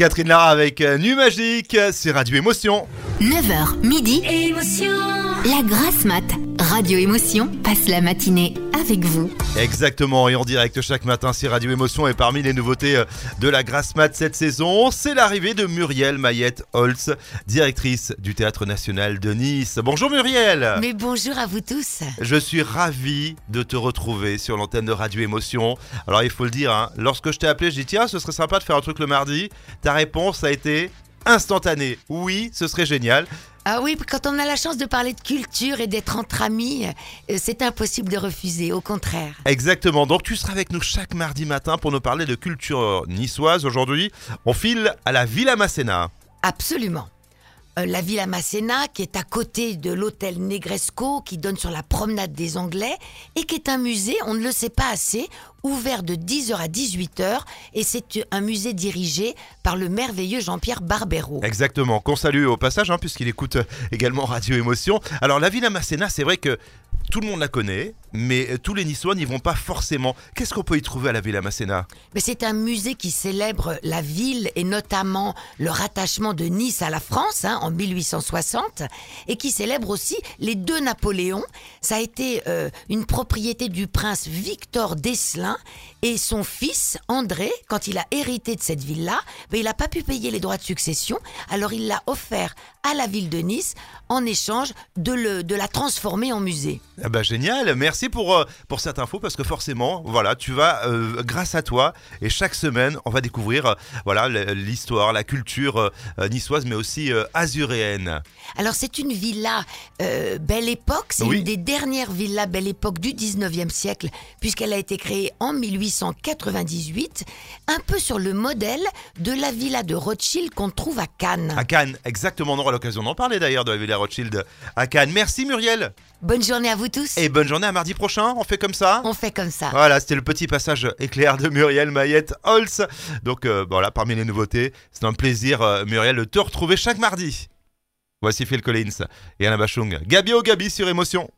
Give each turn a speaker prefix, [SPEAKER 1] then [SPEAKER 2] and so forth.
[SPEAKER 1] Catherine Lara avec euh, Nu Magique, c'est Radio Émotion.
[SPEAKER 2] 9h midi,
[SPEAKER 3] Émotion.
[SPEAKER 2] la grasse mat. Radio Émotion passe la matinée avec vous.
[SPEAKER 1] Exactement, et en direct chaque matin, c'est Radio Émotion. Et parmi les nouveautés euh, de la Grasse Mat cette saison, c'est l'arrivée de Muriel Mayette Holtz, directrice du Théâtre National de Nice. Bonjour Muriel
[SPEAKER 4] Mais bonjour à vous tous.
[SPEAKER 1] Je suis ravi de te retrouver sur l'antenne de Radio Émotion. Alors il faut le dire, hein, lorsque je t'ai appelé, j'ai dit tiens, ce serait sympa de faire un truc le mardi. Ta réponse a été instantanée. Oui, ce serait génial.
[SPEAKER 4] Ah oui, quand on a la chance de parler de culture et d'être entre amis, euh, c'est impossible de refuser, au contraire.
[SPEAKER 1] Exactement. Donc tu seras avec nous chaque mardi matin pour nous parler de culture niçoise. Aujourd'hui, on file à la Villa Masséna.
[SPEAKER 4] Absolument. Euh, la Villa Masséna, qui est à côté de l'hôtel Negresco, qui donne sur la promenade des Anglais, et qui est un musée, on ne le sait pas assez, ouvert de 10h à 18h, et c'est un musée dirigé par le merveilleux Jean-Pierre Barbero.
[SPEAKER 1] Exactement. Qu'on salue au passage, hein, puisqu'il écoute également Radio Émotion. Alors la Villa Masséna, c'est vrai que tout le monde la connaît, mais tous les Niçois n'y vont pas forcément. Qu'est-ce qu'on peut y trouver à la Villa Masséna?
[SPEAKER 4] Mais c'est un musée qui célèbre la ville et notamment le rattachement de Nice à la France hein, en 1860 et qui célèbre aussi les deux Napoléons. Ça a été euh, une propriété du prince Victor d'Esselin et son fils André, quand il a hérité de cette ville-là, il n'a pas pu payer les droits de succession, alors il l'a offert à la ville de Nice en échange de, le, de la transformer en musée.
[SPEAKER 1] Ah bah génial, merci pour, euh, pour cette info parce que forcément, voilà, tu vas, euh, grâce à toi, et chaque semaine, on va découvrir euh, voilà l'histoire, la culture niçoise, mais aussi azuréenne.
[SPEAKER 4] Alors c'est une villa Belle Époque, c'est
[SPEAKER 1] Oui.
[SPEAKER 4] une des dernières villas Belle Époque du 19e siècle, puisqu'elle a été créée en 1898, un peu sur le modèle de la villa de Rothschild qu'on trouve à Cannes.
[SPEAKER 1] À Cannes, exactement, on aura l'occasion d'en parler d'ailleurs de la Villa Rothschild à Cannes. Merci Muriel,
[SPEAKER 4] Bonne journée à vous tous.
[SPEAKER 1] et bonne journée à mardi prochain, on fait comme ça
[SPEAKER 4] On fait comme ça.
[SPEAKER 1] Voilà, c'était le petit passage éclair de Muriel Mayette Holz. Donc euh, voilà, parmi les nouveautés, c'est un plaisir, euh, Muriel, de te retrouver chaque mardi. Voici Phil Collins et Anna Bachung. Gabi au Gabi sur Émotion.